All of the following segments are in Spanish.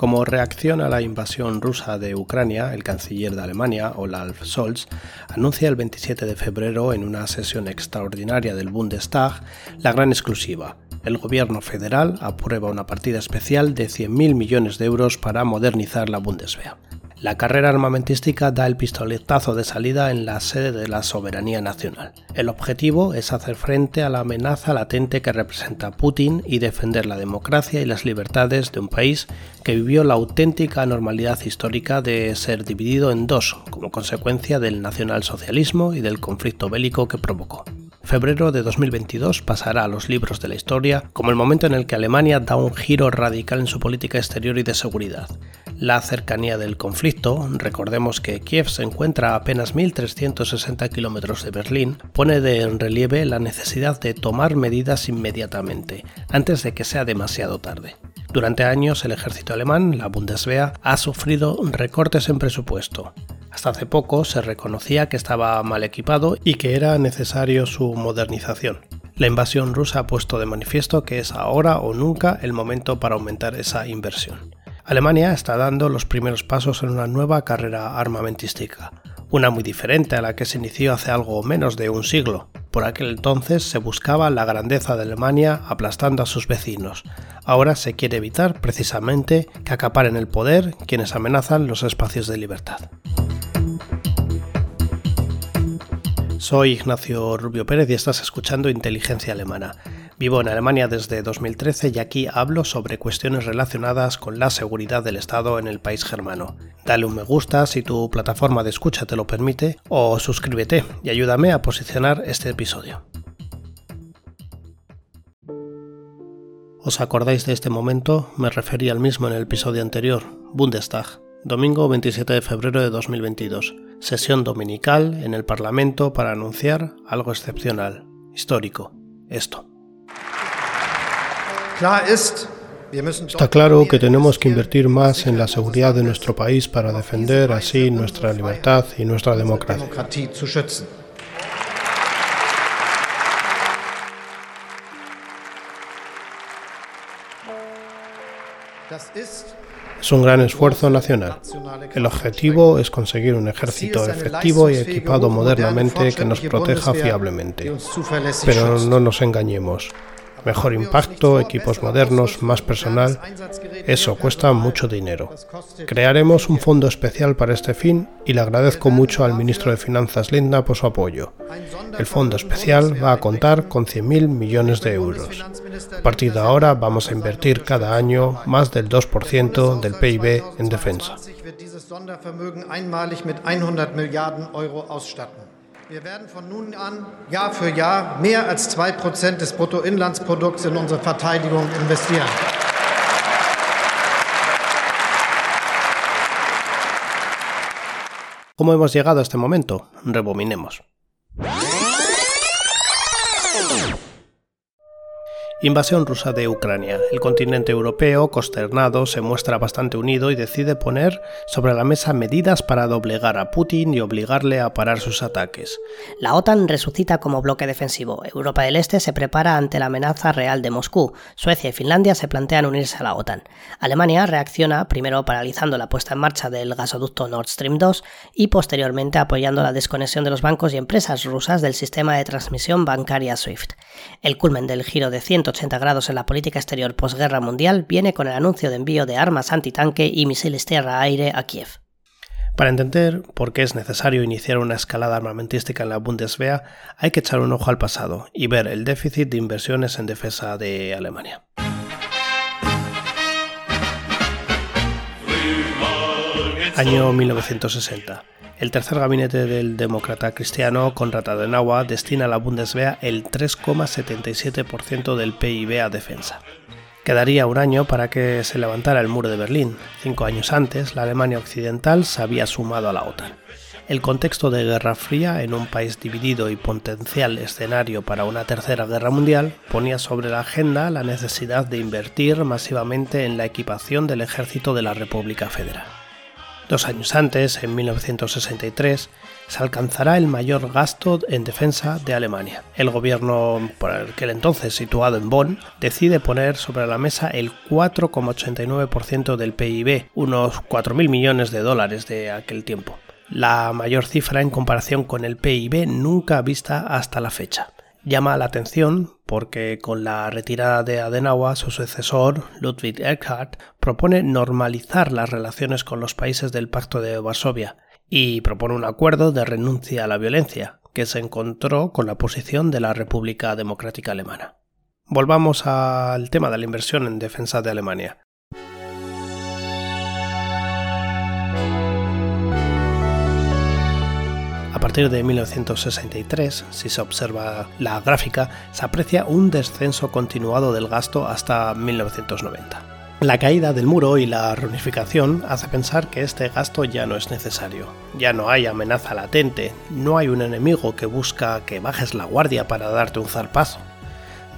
Como reacción a la invasión rusa de Ucrania, el canciller de Alemania, Olaf Scholz, anuncia el 27 de febrero en una sesión extraordinaria del Bundestag la gran exclusiva. El gobierno federal aprueba una partida especial de 100.000 millones de euros para modernizar la Bundeswehr. La carrera armamentística da el pistoletazo de salida en la sede de la soberanía nacional. El objetivo es hacer frente a la amenaza latente que representa Putin y defender la democracia y las libertades de un país que vivió la auténtica normalidad histórica de ser dividido en dos como consecuencia del nacionalsocialismo y del conflicto bélico que provocó. Febrero de 2022 pasará a los libros de la historia como el momento en el que Alemania da un giro radical en su política exterior y de seguridad la cercanía del conflicto, recordemos que Kiev se encuentra a apenas 1.360 kilómetros de Berlín, pone de en relieve la necesidad de tomar medidas inmediatamente, antes de que sea demasiado tarde. Durante años el ejército alemán, la Bundeswehr, ha sufrido recortes en presupuesto. Hasta hace poco se reconocía que estaba mal equipado y que era necesario su modernización. La invasión rusa ha puesto de manifiesto que es ahora o nunca el momento para aumentar esa inversión. Alemania está dando los primeros pasos en una nueva carrera armamentística, una muy diferente a la que se inició hace algo menos de un siglo. Por aquel entonces se buscaba la grandeza de Alemania aplastando a sus vecinos. Ahora se quiere evitar precisamente que acaparen el poder quienes amenazan los espacios de libertad. Soy Ignacio Rubio Pérez y estás escuchando Inteligencia Alemana Vivo en Alemania desde 2013 y aquí hablo sobre cuestiones relacionadas con la seguridad del Estado en el país germano. Dale un me gusta si tu plataforma de escucha te lo permite o suscríbete y ayúdame a posicionar este episodio. ¿Os acordáis de este momento? Me referí al mismo en el episodio anterior, Bundestag, domingo 27 de febrero de 2022, sesión dominical en el Parlamento para anunciar algo excepcional, histórico, esto. Está claro que tenemos que invertir más en la seguridad de nuestro país para defender así nuestra libertad y nuestra democracia. Es un gran esfuerzo nacional. El objetivo es conseguir un ejército efectivo y equipado modernamente que nos proteja fiablemente. Pero no nos engañemos mejor impacto, equipos modernos, más personal. Eso cuesta mucho dinero. Crearemos un fondo especial para este fin y le agradezco mucho al ministro de Finanzas Linda por su apoyo. El fondo especial va a contar con 100.000 millones de euros. A partir de ahora vamos a invertir cada año más del 2% del PIB en defensa. Wir werden von nun an Jahr für Jahr mehr als 2% des Bruttoinlandsprodukts in unsere Verteidigung investieren. ¿Cómo hemos llegado a este momento? Rebominemos. Invasión rusa de Ucrania. El continente europeo, consternado, se muestra bastante unido y decide poner sobre la mesa medidas para doblegar a Putin y obligarle a parar sus ataques. La OTAN resucita como bloque defensivo. Europa del Este se prepara ante la amenaza real de Moscú. Suecia y Finlandia se plantean unirse a la OTAN. Alemania reacciona primero paralizando la puesta en marcha del gasoducto Nord Stream 2 y posteriormente apoyando la desconexión de los bancos y empresas rusas del sistema de transmisión bancaria SWIFT. El culmen del giro de 100 180 grados en la política exterior posguerra mundial viene con el anuncio de envío de armas antitanque y misiles tierra-aire a Kiev. Para entender por qué es necesario iniciar una escalada armamentística en la Bundeswehr, hay que echar un ojo al pasado y ver el déficit de inversiones en defensa de Alemania. Año 1960. El tercer gabinete del demócrata cristiano Konrad Adenauer destina a la Bundeswehr el 3,77% del PIB a defensa. Quedaría un año para que se levantara el muro de Berlín. Cinco años antes, la Alemania occidental se había sumado a la OTAN. El contexto de Guerra Fría en un país dividido y potencial escenario para una tercera guerra mundial ponía sobre la agenda la necesidad de invertir masivamente en la equipación del ejército de la República Federal. Dos años antes, en 1963, se alcanzará el mayor gasto en defensa de Alemania. El gobierno, por aquel entonces situado en Bonn, decide poner sobre la mesa el 4,89% del PIB, unos 4.000 millones de dólares de aquel tiempo. La mayor cifra en comparación con el PIB nunca vista hasta la fecha. Llama la atención porque con la retirada de Adenauer, su sucesor, Ludwig Erhard, propone normalizar las relaciones con los países del Pacto de Varsovia y propone un acuerdo de renuncia a la violencia, que se encontró con la posición de la República Democrática Alemana. Volvamos al tema de la inversión en defensa de Alemania. Partir de 1963, si se observa la gráfica, se aprecia un descenso continuado del gasto hasta 1990. La caída del muro y la reunificación hace pensar que este gasto ya no es necesario. Ya no hay amenaza latente, no hay un enemigo que busca que bajes la guardia para darte un zarpazo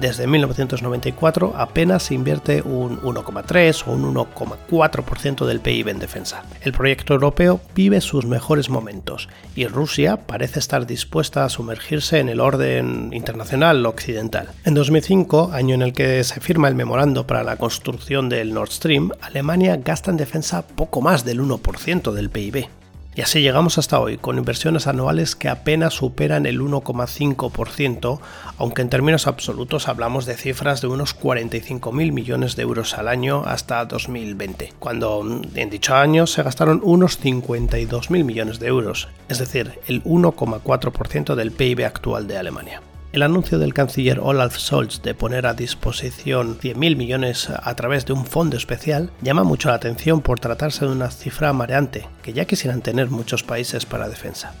desde 1994 apenas se invierte un 1,3 o un 1,4% del PIB en defensa. El proyecto europeo vive sus mejores momentos y Rusia parece estar dispuesta a sumergirse en el orden internacional occidental. En 2005, año en el que se firma el memorando para la construcción del Nord Stream, Alemania gasta en defensa poco más del 1% del PIB. Y así llegamos hasta hoy, con inversiones anuales que apenas superan el 1,5%, aunque en términos absolutos hablamos de cifras de unos 45.000 millones de euros al año hasta 2020, cuando en dicho año se gastaron unos 52.000 millones de euros, es decir, el 1,4% del PIB actual de Alemania. El anuncio del canciller Olaf Scholz de poner a disposición 100.000 millones a través de un fondo especial llama mucho la atención por tratarse de una cifra mareante que ya quisieran tener muchos países para defensa.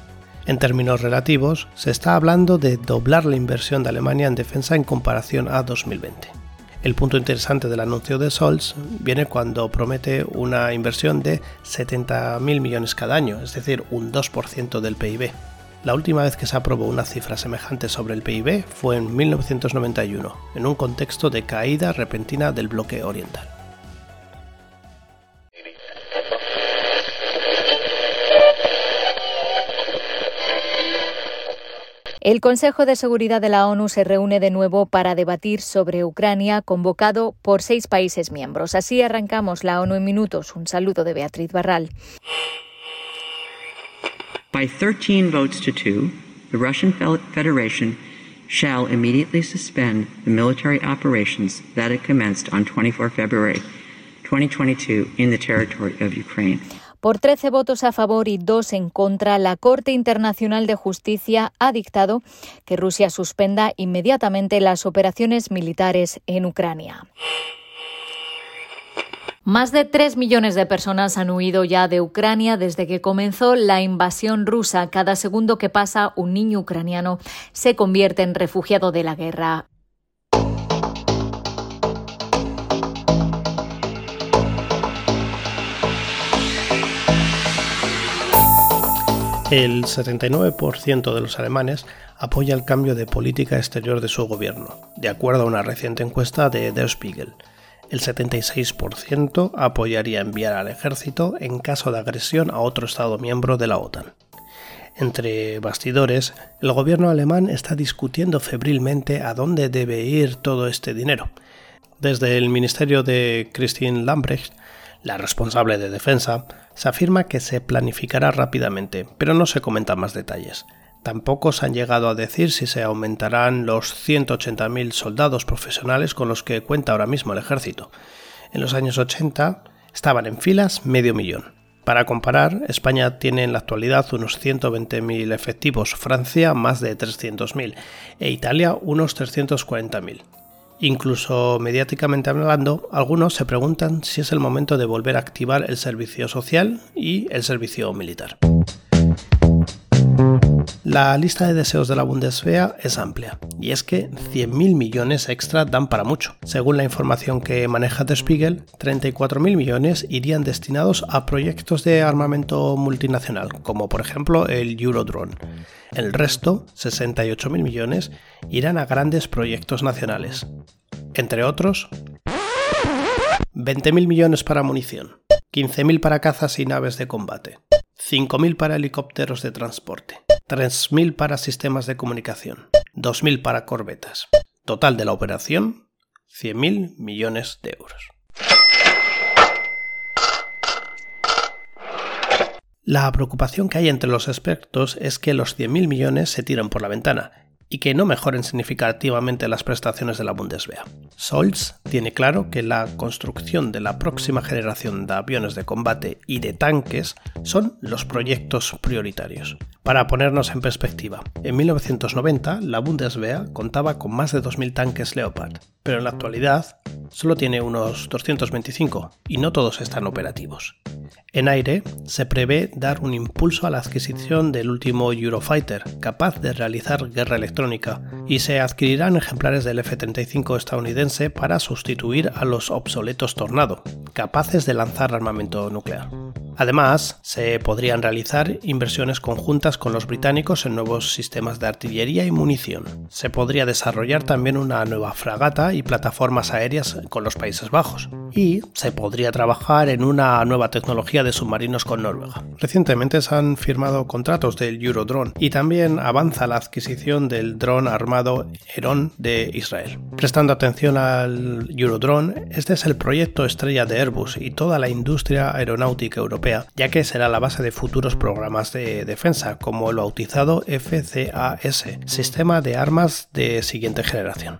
En términos relativos, se está hablando de doblar la inversión de Alemania en defensa en comparación a 2020. El punto interesante del anuncio de Scholz viene cuando promete una inversión de 70.000 millones cada año, es decir, un 2% del PIB. La última vez que se aprobó una cifra semejante sobre el PIB fue en 1991, en un contexto de caída repentina del bloque oriental. El Consejo de Seguridad de la ONU se reúne de nuevo para debatir sobre Ucrania, convocado por seis países miembros. Así arrancamos la ONU en minutos. Un saludo de Beatriz Barral. By 13 votes to 2, the Russian Federation shall immediately suspend the military operations that it commenced on 24 February 2022 in the territory of Ukraine. Por 13 votos a favor y 2 en contra, la Corte Internacional de Justicia ha dictado que Rusia suspenda inmediatamente las operaciones militares en Ucrania. Más de tres millones de personas han huido ya de Ucrania desde que comenzó la invasión rusa. Cada segundo que pasa, un niño ucraniano se convierte en refugiado de la guerra. El 79% de los alemanes apoya el cambio de política exterior de su gobierno, de acuerdo a una reciente encuesta de Der Spiegel el 76% apoyaría enviar al ejército en caso de agresión a otro Estado miembro de la OTAN. Entre bastidores, el gobierno alemán está discutiendo febrilmente a dónde debe ir todo este dinero. Desde el ministerio de Christine Lambrecht, la responsable de defensa, se afirma que se planificará rápidamente, pero no se comentan más detalles. Tampoco se han llegado a decir si se aumentarán los 180.000 soldados profesionales con los que cuenta ahora mismo el ejército. En los años 80 estaban en filas medio millón. Para comparar, España tiene en la actualidad unos 120.000 efectivos, Francia más de 300.000 e Italia unos 340.000. Incluso mediáticamente hablando, algunos se preguntan si es el momento de volver a activar el servicio social y el servicio militar. La lista de deseos de la Bundeswehr es amplia, y es que 100.000 millones extra dan para mucho. Según la información que maneja The Spiegel, 34.000 millones irían destinados a proyectos de armamento multinacional, como por ejemplo el Eurodrone. El resto, 68.000 millones, irán a grandes proyectos nacionales. Entre otros, 20.000 millones para munición, 15.000 para cazas y naves de combate, 5.000 para helicópteros de transporte, 3.000 para sistemas de comunicación, 2.000 para corbetas. Total de la operación, 100.000 millones de euros. La preocupación que hay entre los expertos es que los 100.000 millones se tiran por la ventana y que no mejoren significativamente las prestaciones de la Bundeswehr. Scholz tiene claro que la construcción de la próxima generación de aviones de combate y de tanques son los proyectos prioritarios. Para ponernos en perspectiva, en 1990 la Bundeswehr contaba con más de 2.000 tanques Leopard, pero en la actualidad solo tiene unos 225 y no todos están operativos. En aire se prevé dar un impulso a la adquisición del último Eurofighter, capaz de realizar guerra electrónica, y se adquirirán ejemplares del F-35 estadounidense para sustituir a los obsoletos Tornado, capaces de lanzar armamento nuclear. Además, se podrían realizar inversiones conjuntas con los británicos en nuevos sistemas de artillería y munición. Se podría desarrollar también una nueva fragata y plataformas aéreas con los Países Bajos. Y se podría trabajar en una nueva tecnología de submarinos con Noruega. Recientemente se han firmado contratos del Eurodrone y también avanza la adquisición del dron armado Heron de Israel. Prestando atención al Eurodrone, este es el proyecto estrella de Airbus y toda la industria aeronáutica europea, ya que será la base de futuros programas de defensa, como el bautizado FCAS, Sistema de Armas de Siguiente Generación.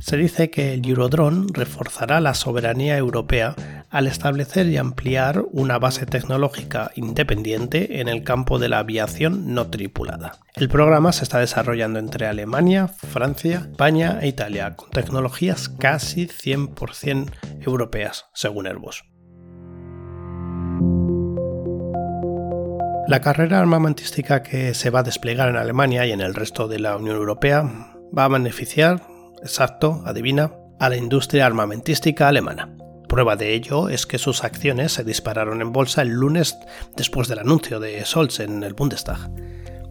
Se dice que el Eurodrone reforzará la soberanía europea al establecer y ampliar una base tecnológica independiente en el campo de la aviación no tripulada. El programa se está desarrollando entre Alemania, Francia, España e Italia, con tecnologías casi 100% europeas, según Airbus. La carrera armamentística que se va a desplegar en Alemania y en el resto de la Unión Europea va a beneficiar exacto, adivina, a la industria armamentística alemana. Prueba de ello es que sus acciones se dispararon en bolsa el lunes después del anuncio de Scholz en el Bundestag.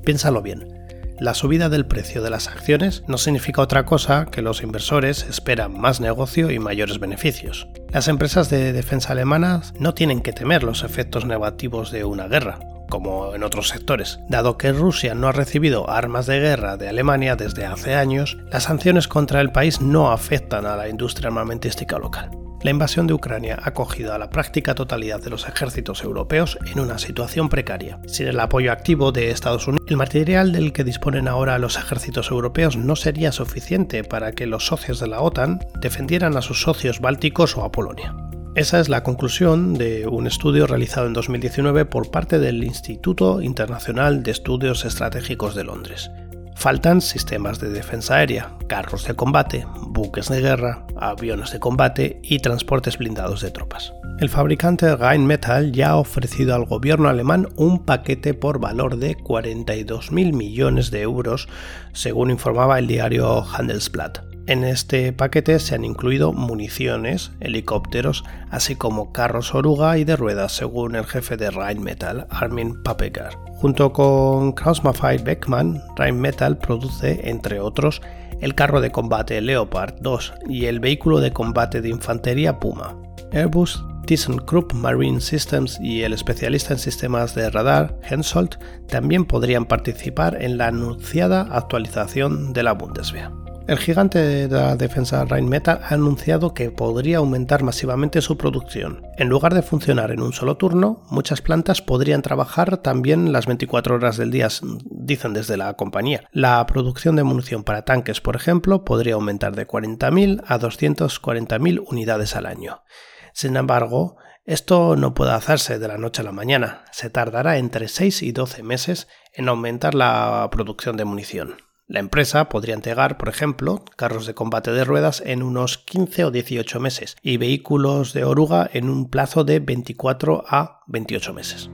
Piénsalo bien. La subida del precio de las acciones no significa otra cosa que los inversores esperan más negocio y mayores beneficios. Las empresas de defensa alemanas no tienen que temer los efectos negativos de una guerra, como en otros sectores. Dado que Rusia no ha recibido armas de guerra de Alemania desde hace años, las sanciones contra el país no afectan a la industria armamentística local. La invasión de Ucrania ha cogido a la práctica totalidad de los ejércitos europeos en una situación precaria. Sin el apoyo activo de Estados Unidos, el material del que disponen ahora los ejércitos europeos no sería suficiente para que los socios de la OTAN defendieran a sus socios bálticos o a Polonia. Esa es la conclusión de un estudio realizado en 2019 por parte del Instituto Internacional de Estudios Estratégicos de Londres. Faltan sistemas de defensa aérea, carros de combate, buques de guerra, aviones de combate y transportes blindados de tropas. El fabricante Rheinmetall ya ha ofrecido al gobierno alemán un paquete por valor de 42.000 millones de euros, según informaba el diario Handelsblatt. En este paquete se han incluido municiones, helicópteros, así como carros oruga y de ruedas, según el jefe de Rheinmetall, Armin Papegar. Junto con Krauss-Maffei Beckmann, Rheinmetall produce, entre otros, el carro de combate Leopard 2 y el vehículo de combate de infantería Puma. Airbus, ThyssenKrupp Marine Systems y el especialista en sistemas de radar Hensoldt también podrían participar en la anunciada actualización de la Bundeswehr. El gigante de la defensa Rheinmetall ha anunciado que podría aumentar masivamente su producción. En lugar de funcionar en un solo turno, muchas plantas podrían trabajar también las 24 horas del día, dicen desde la compañía. La producción de munición para tanques, por ejemplo, podría aumentar de 40.000 a 240.000 unidades al año. Sin embargo, esto no puede hacerse de la noche a la mañana. Se tardará entre 6 y 12 meses en aumentar la producción de munición. La empresa podría entregar, por ejemplo, carros de combate de ruedas en unos 15 o 18 meses y vehículos de oruga en un plazo de 24 a 28 meses.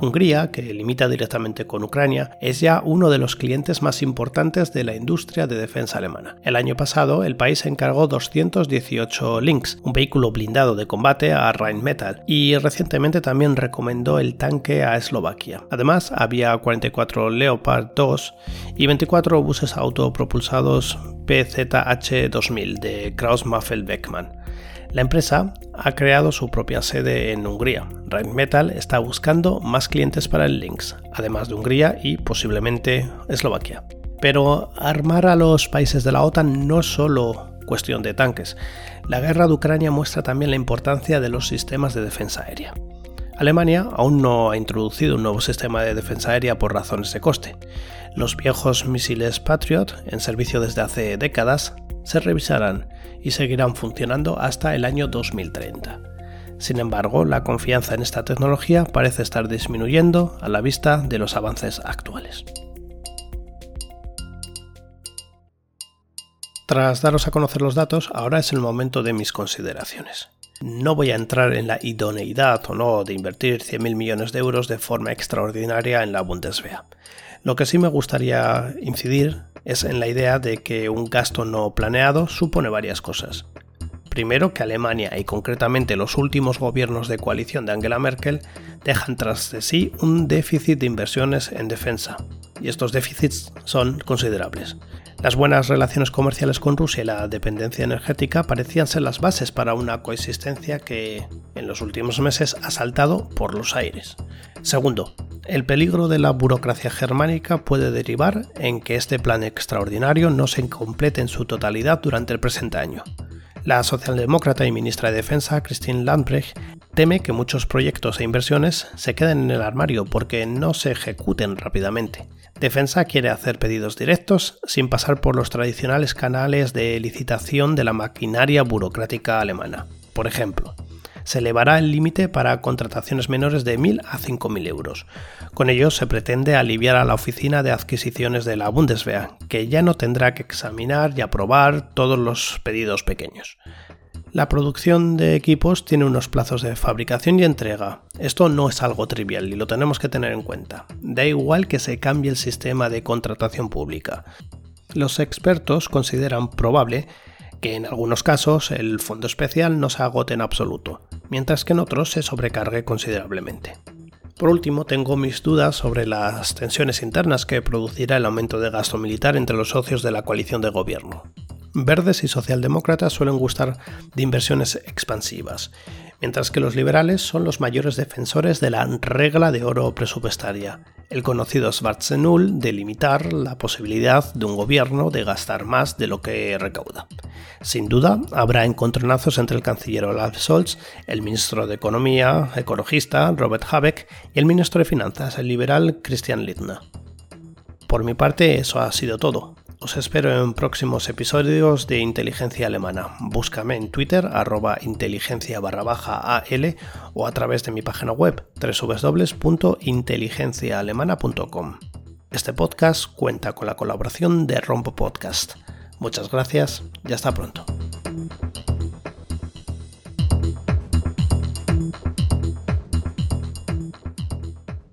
Hungría, que limita directamente con Ucrania, es ya uno de los clientes más importantes de la industria de defensa alemana. El año pasado, el país encargó 218 Lynx, un vehículo blindado de combate a Rheinmetall, y recientemente también recomendó el tanque a Eslovaquia. Además, había 44 Leopard 2 y 24 buses autopropulsados PZH-2000 de Krauss-Maffei-Beckmann. La empresa ha creado su propia sede en Hungría. Rheinmetall está buscando más clientes para el Lynx, además de Hungría y posiblemente Eslovaquia. Pero armar a los países de la OTAN no es solo cuestión de tanques. La guerra de Ucrania muestra también la importancia de los sistemas de defensa aérea. Alemania aún no ha introducido un nuevo sistema de defensa aérea por razones de coste. Los viejos misiles Patriot, en servicio desde hace décadas, se revisarán y seguirán funcionando hasta el año 2030. Sin embargo, la confianza en esta tecnología parece estar disminuyendo a la vista de los avances actuales. Tras daros a conocer los datos, ahora es el momento de mis consideraciones. No voy a entrar en la idoneidad o no de invertir 100.000 millones de euros de forma extraordinaria en la Bundeswehr. Lo que sí me gustaría incidir es en la idea de que un gasto no planeado supone varias cosas. Primero, que Alemania y concretamente los últimos gobiernos de coalición de Angela Merkel dejan tras de sí un déficit de inversiones en defensa, y estos déficits son considerables. Las buenas relaciones comerciales con Rusia y la dependencia energética parecían ser las bases para una coexistencia que en los últimos meses ha saltado por los aires. Segundo, el peligro de la burocracia germánica puede derivar en que este plan extraordinario no se complete en su totalidad durante el presente año. La socialdemócrata y ministra de Defensa, Christine Lambrecht, teme que muchos proyectos e inversiones se queden en el armario porque no se ejecuten rápidamente. Defensa quiere hacer pedidos directos sin pasar por los tradicionales canales de licitación de la maquinaria burocrática alemana. Por ejemplo, se elevará el límite para contrataciones menores de 1.000 a 5.000 euros. Con ello se pretende aliviar a la oficina de adquisiciones de la Bundeswehr, que ya no tendrá que examinar y aprobar todos los pedidos pequeños. La producción de equipos tiene unos plazos de fabricación y entrega. Esto no es algo trivial y lo tenemos que tener en cuenta. Da igual que se cambie el sistema de contratación pública. Los expertos consideran probable que en algunos casos el fondo especial no se agote en absoluto, mientras que en otros se sobrecargue considerablemente. Por último, tengo mis dudas sobre las tensiones internas que producirá el aumento de gasto militar entre los socios de la coalición de gobierno. Verdes y socialdemócratas suelen gustar de inversiones expansivas, mientras que los liberales son los mayores defensores de la regla de oro presupuestaria, el conocido Schwarzenegger de limitar la posibilidad de un gobierno de gastar más de lo que recauda. Sin duda, habrá encontronazos entre el canciller Olaf Scholz, el ministro de Economía ecologista Robert Habeck y el ministro de Finanzas, el liberal Christian Lindner. Por mi parte, eso ha sido todo. Os espero en próximos episodios de Inteligencia Alemana. Búscame en Twitter arroba inteligencia barra baja AL o a través de mi página web www.inteligenciaalemana.com. Este podcast cuenta con la colaboración de Rompo Podcast. Muchas gracias y hasta pronto.